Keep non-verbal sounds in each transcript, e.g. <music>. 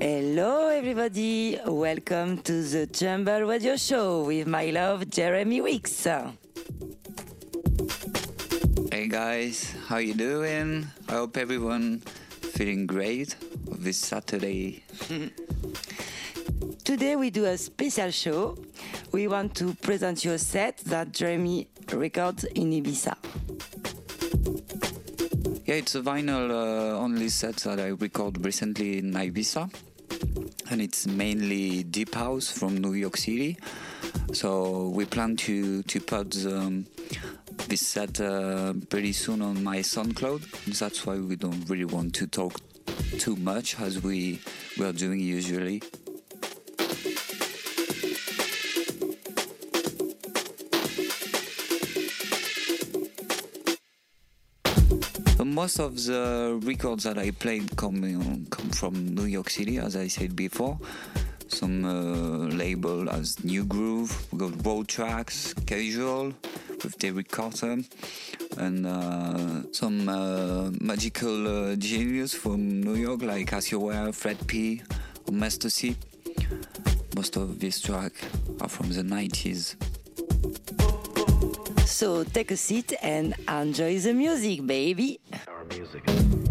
Hello, everybody. Welcome to the Chamber Radio Show with my love, Jeremy Weeks. Hey guys, how you doing? I hope everyone feeling great this Saturday. <laughs> Today we do a special show. We want to present you a set that Jeremy records in Ibiza. Yeah, it's a vinyl uh, only set that I recorded recently in Ibiza. And it's mainly deep house from New York City. So we plan to, to put um, this set uh, pretty soon on my SoundCloud. That's why we don't really want to talk too much as we, we are doing usually. most of the records that I played come, come from New York City, as I said before. Some uh, label as Nu Groove, we got Road Tracks, Casual with David Carter, and uh, some uh, magical uh, genius from New York like Cassioware, Fred P, or Master C. Most of these tracks are from the 90s. So take a seat and enjoy the music, baby. Our music.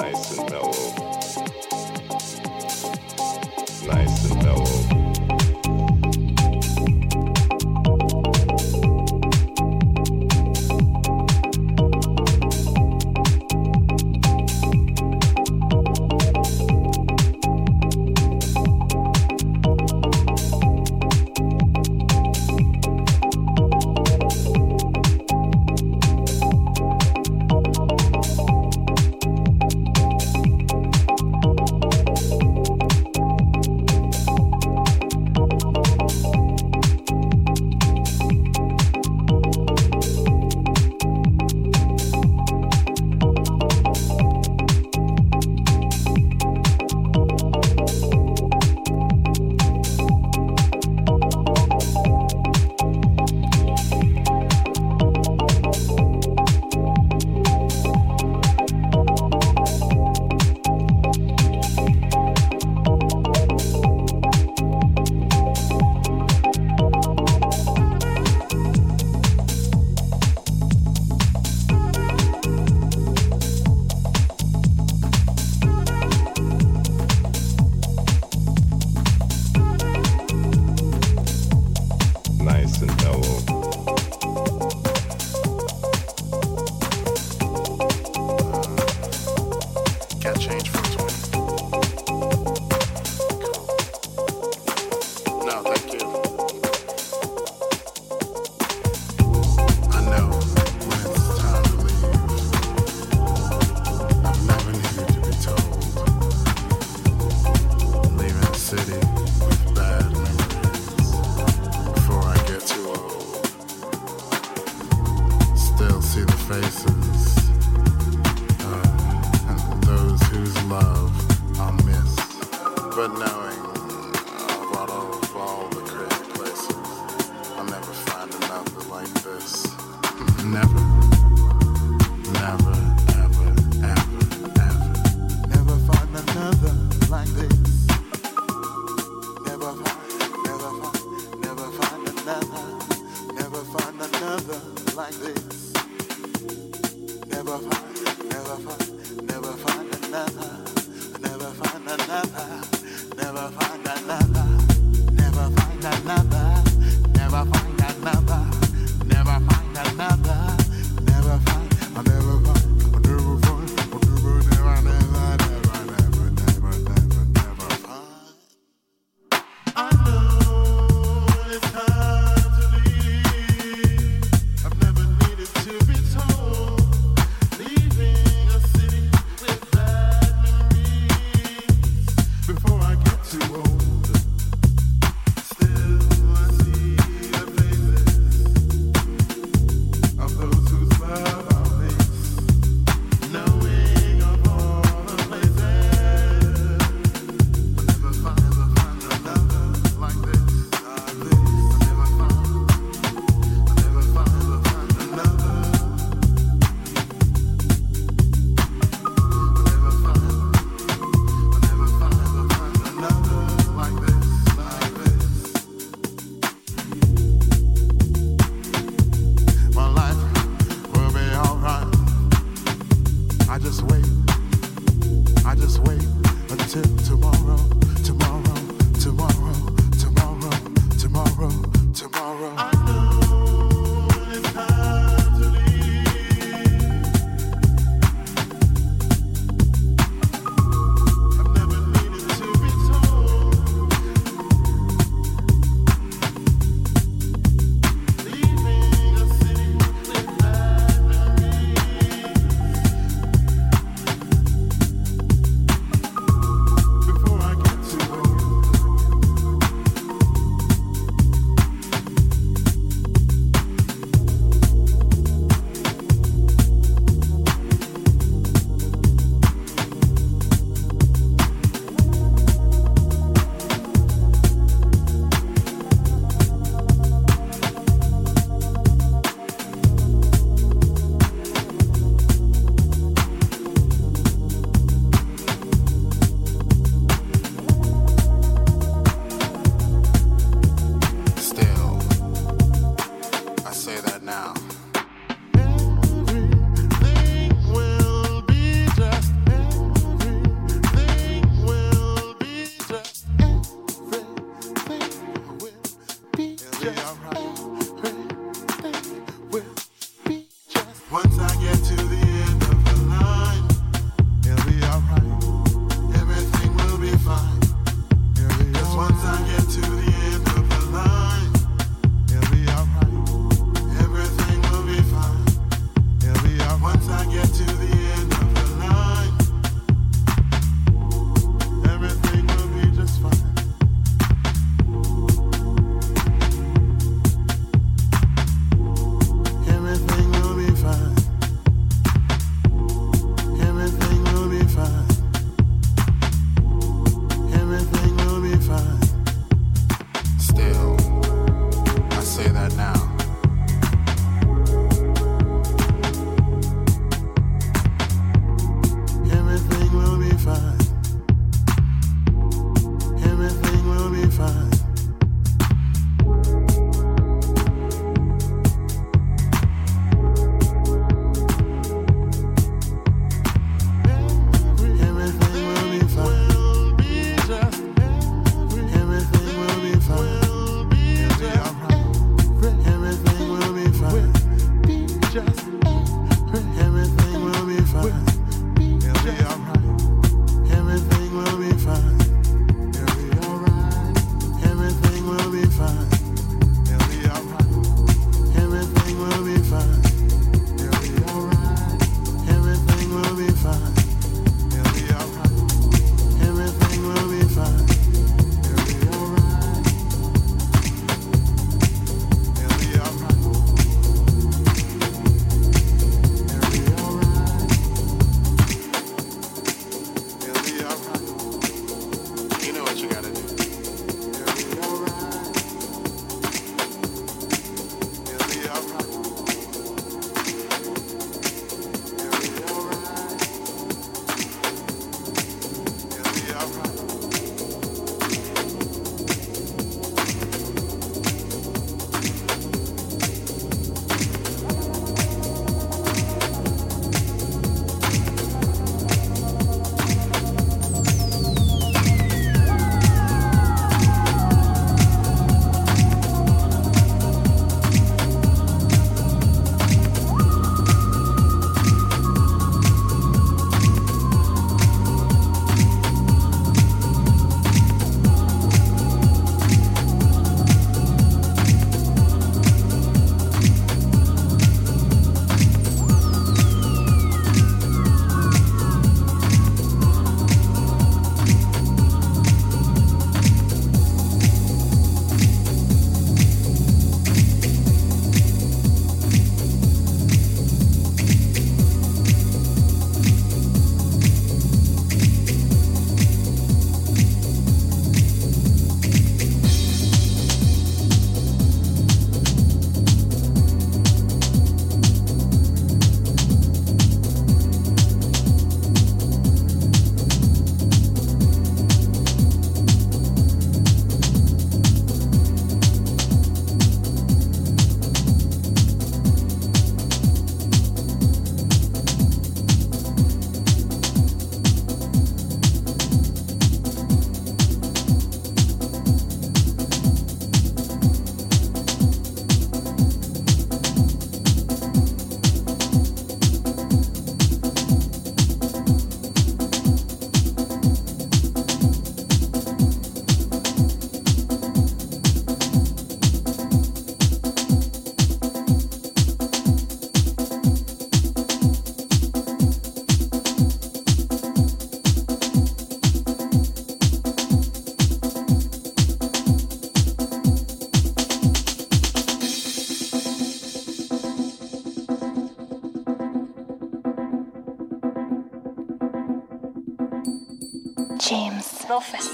Nice and mellow.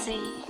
Prophecy.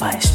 paz.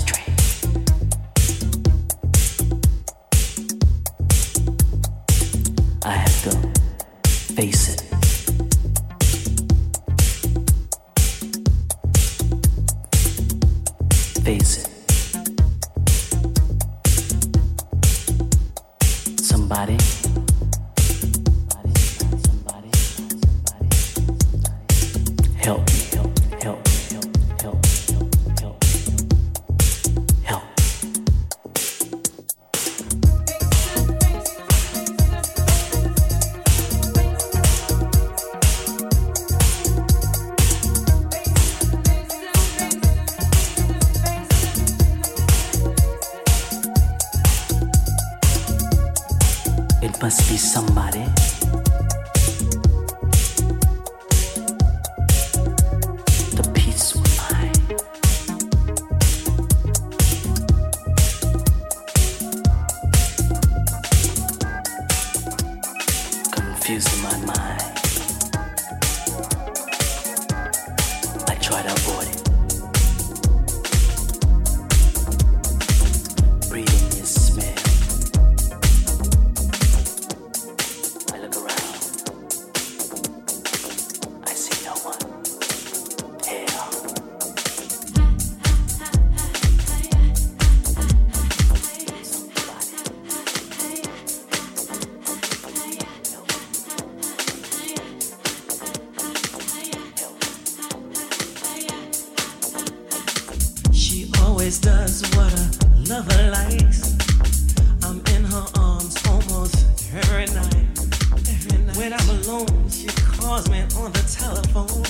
alone, she calls me on the telephone.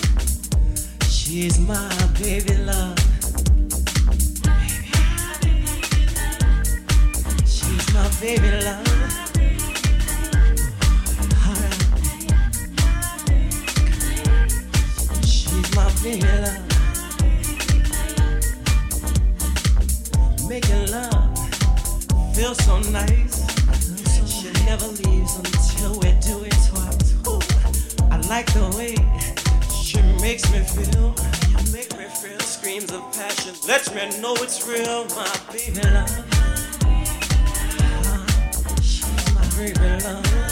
She's my baby love. She's my baby love. She's my baby love. Making love feels so nice. She never leaves until we like the way she makes me feel. You make me feel screams of passion. Let me know it's real, my baby love. She's my baby love.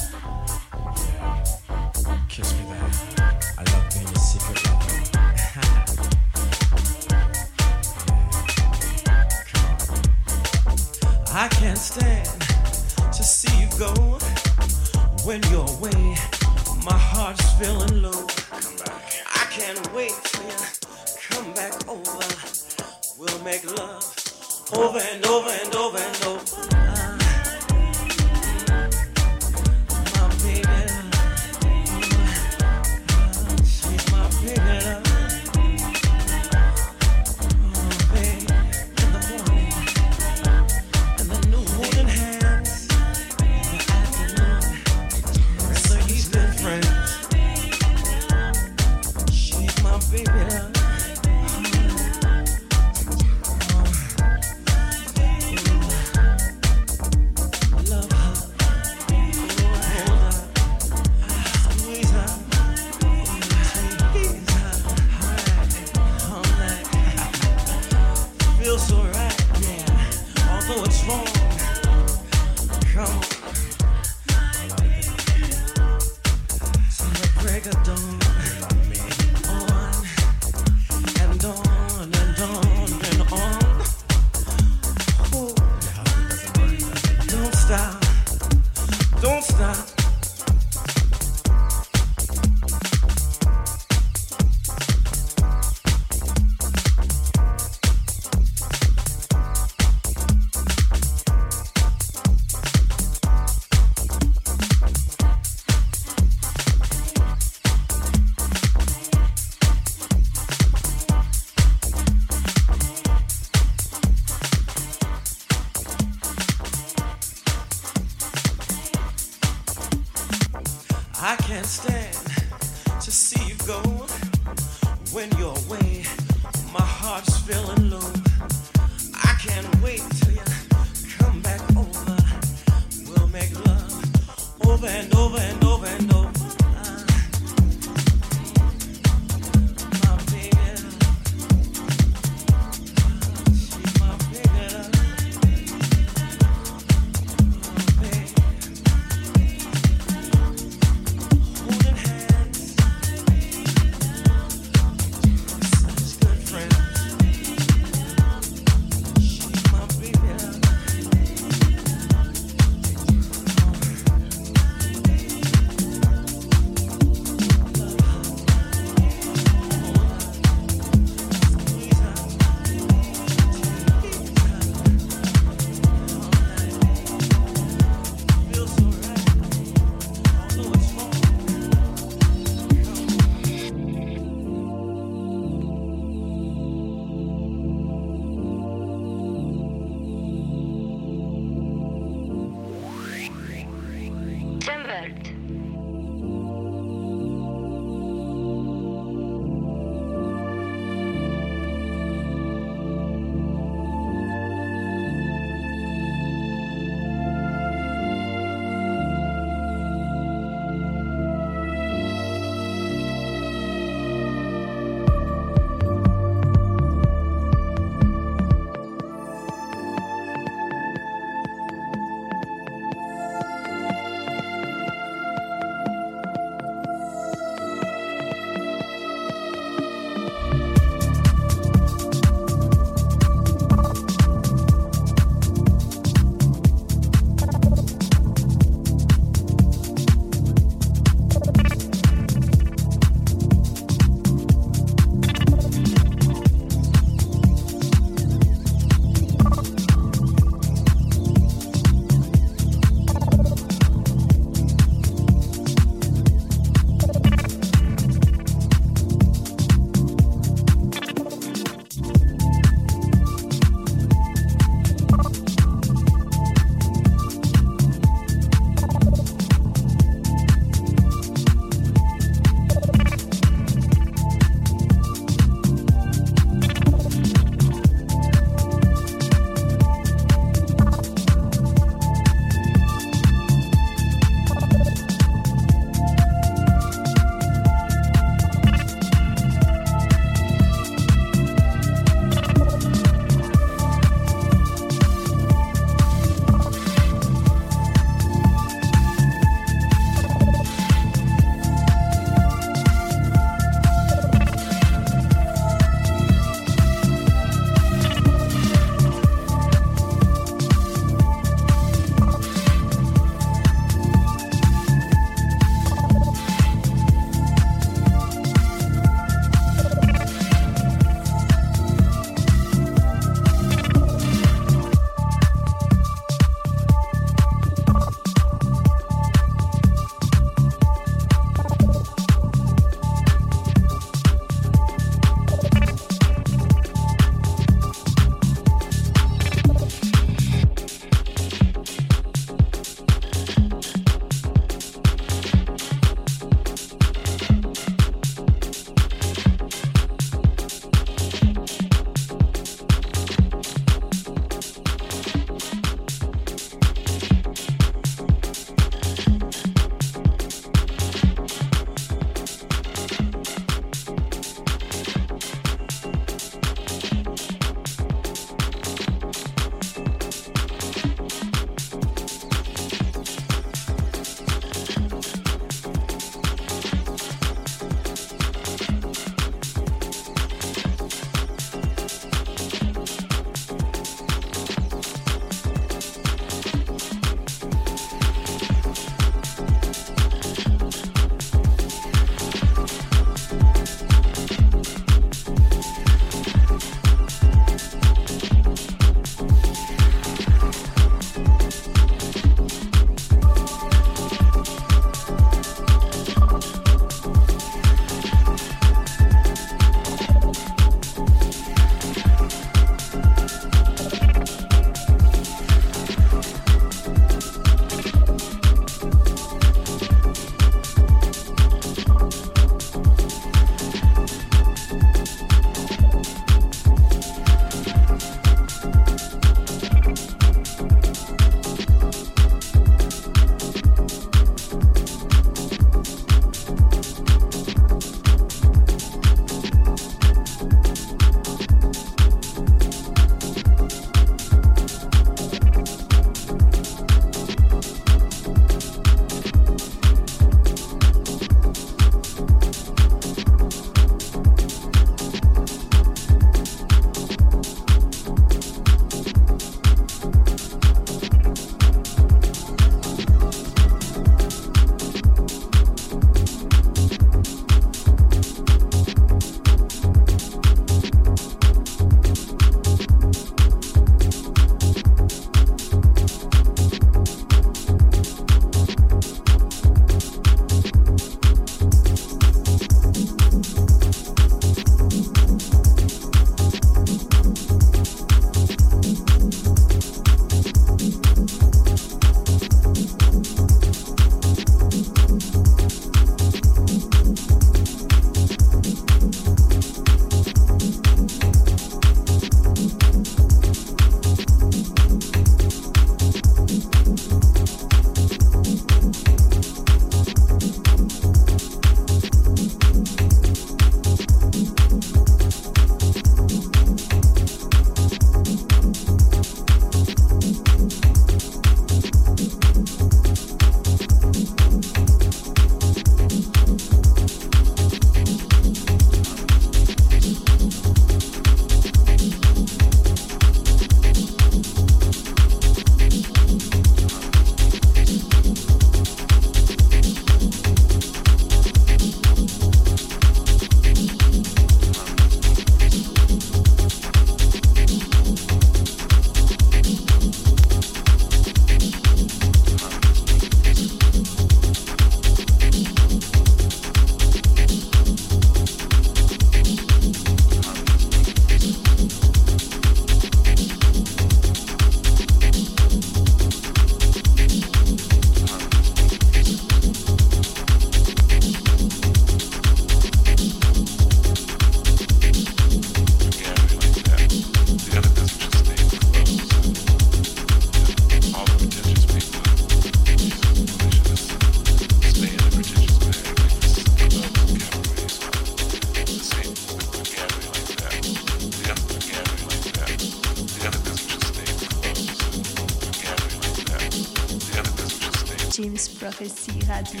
James Prophecy Radio.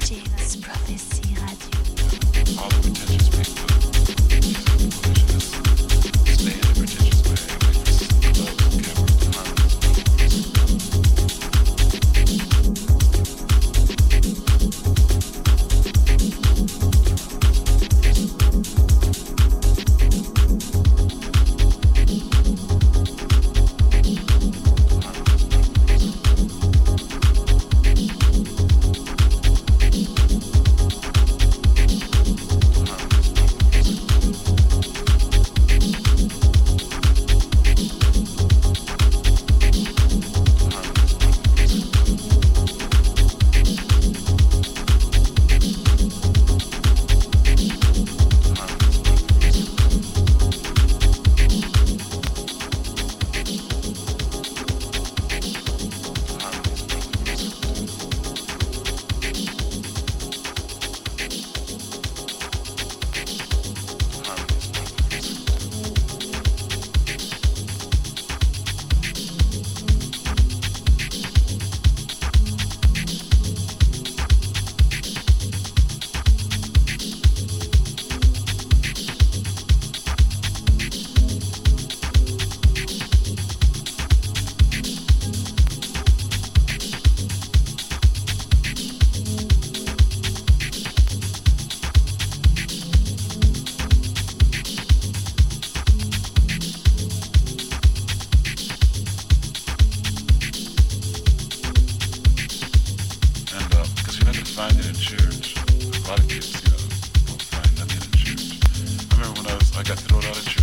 James Prophecy Radio. I got to know how to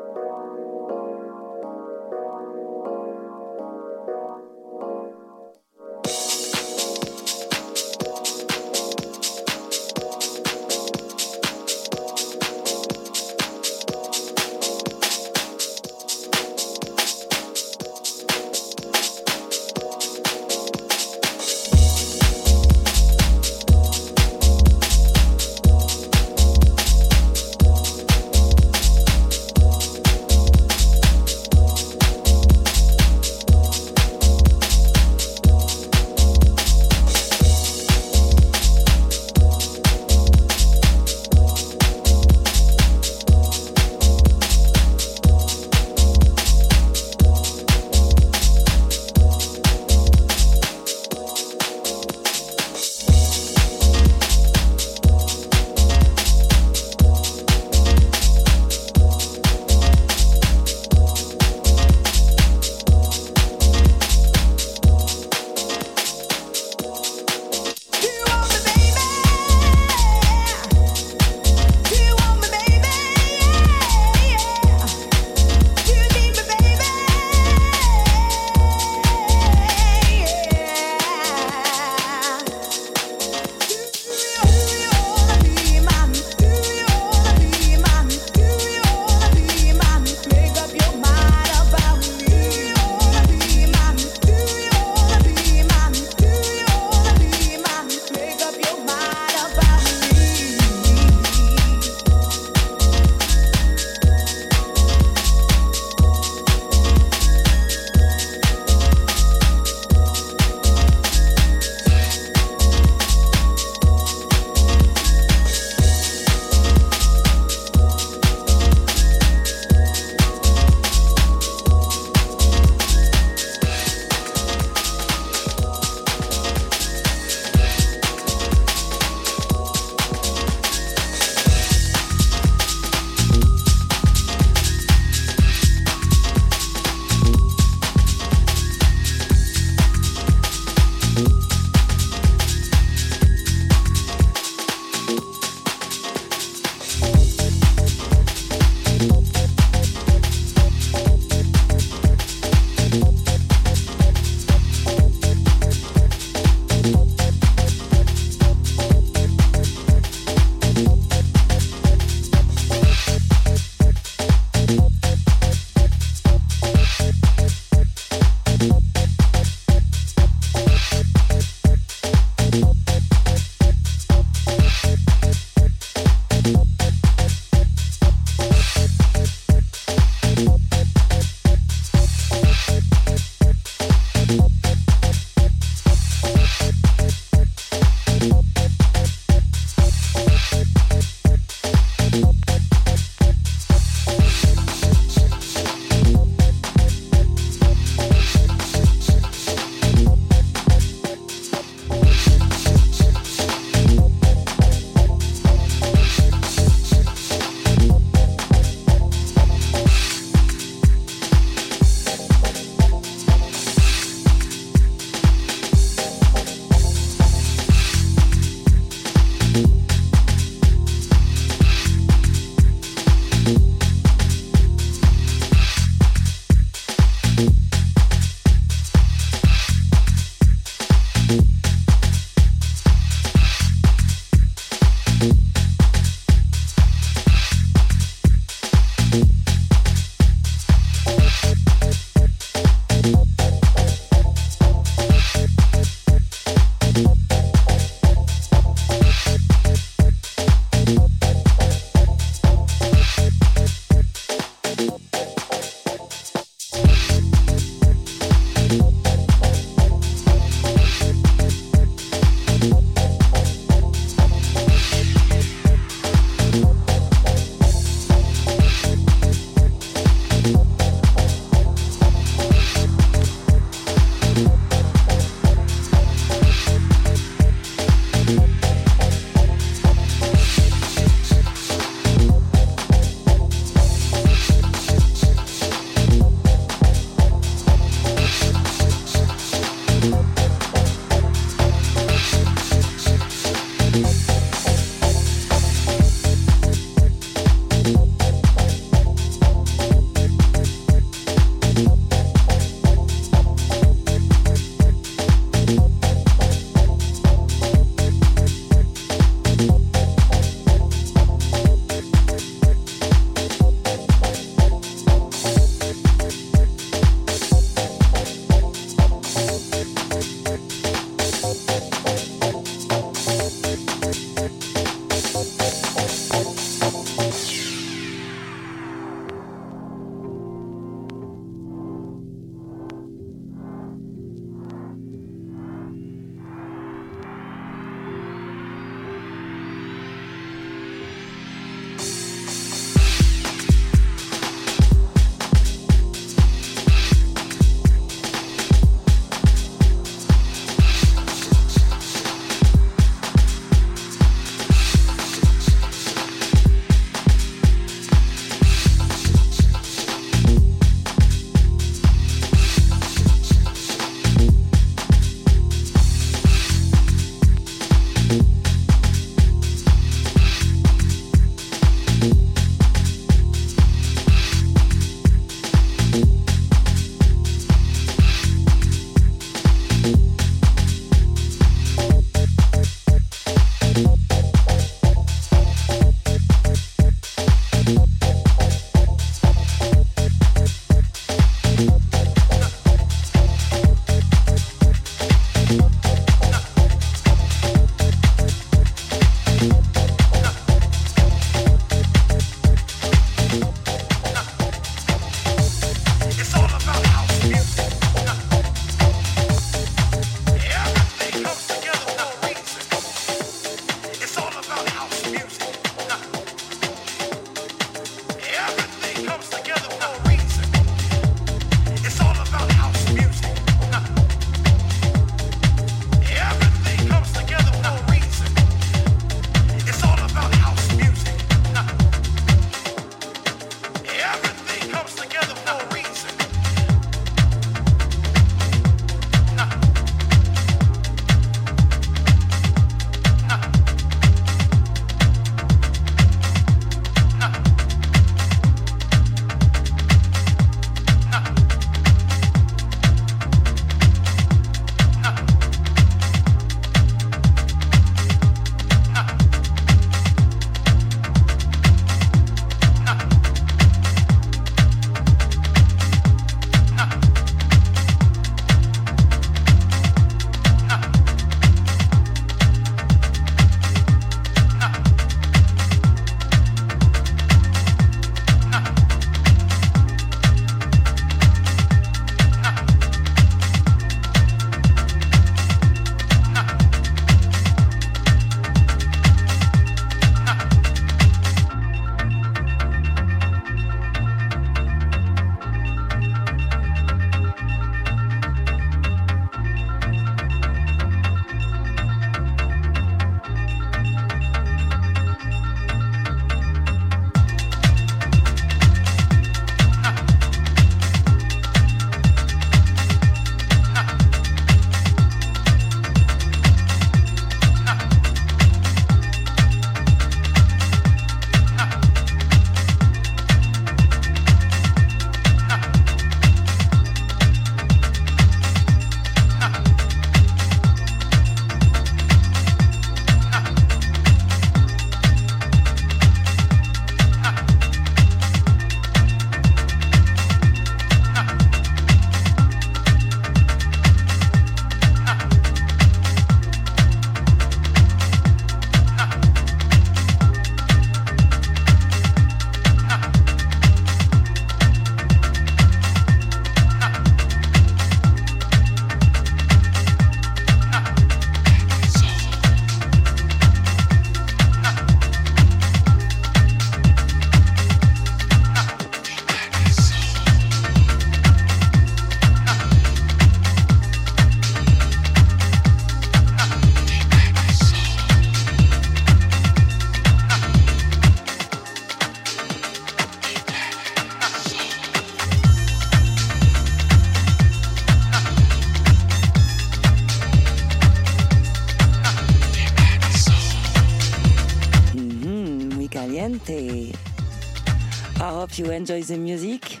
hope you enjoy the music.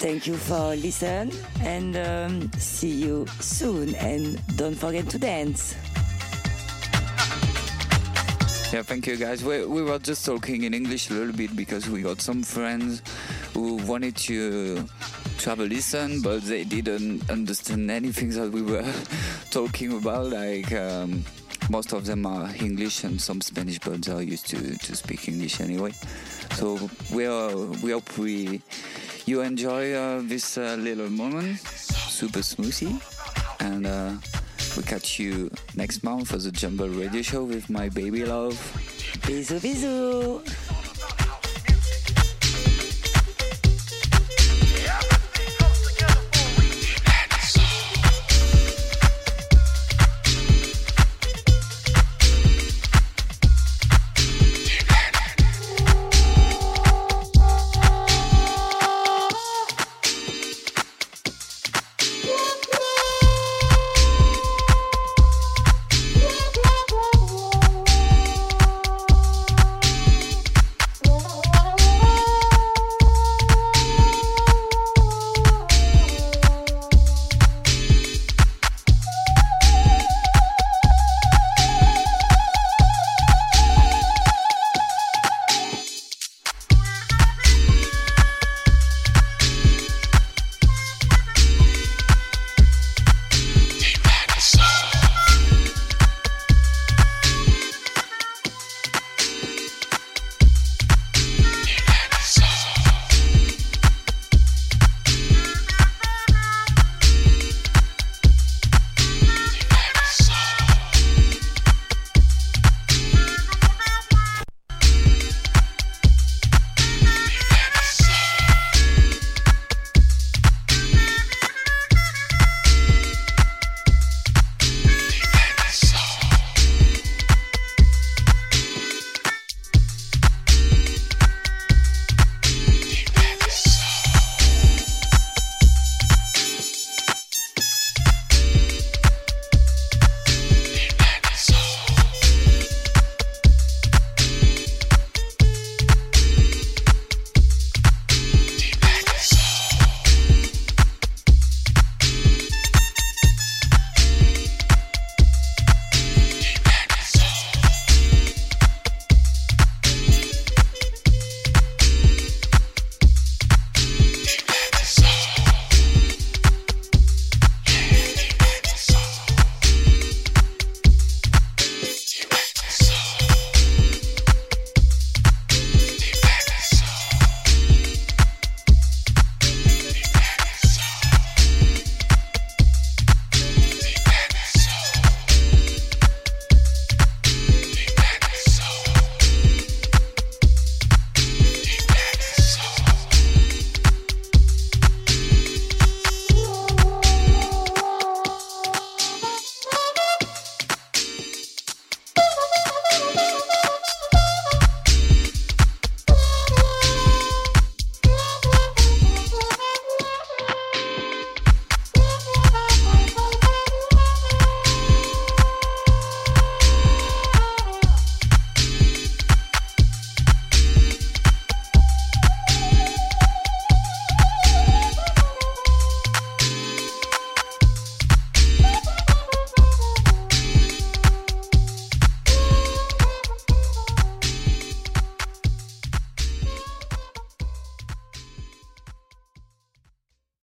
Thank you for listen and um, see you soon. And don't forget to dance. Yeah, thank you guys. We, we were just talking in English a little bit because we got some friends who wanted to to have a listen, but they didn't understand anything that we were <laughs> talking about. Like um, most of them are English and some Spanish, but they're used to, to speak English anyway. So we are we hope we you enjoy uh, this uh, little moment, super smoothie, and. Uh, we catch you next month for the Jumble Radio Show with my baby love. Bisous, bisous.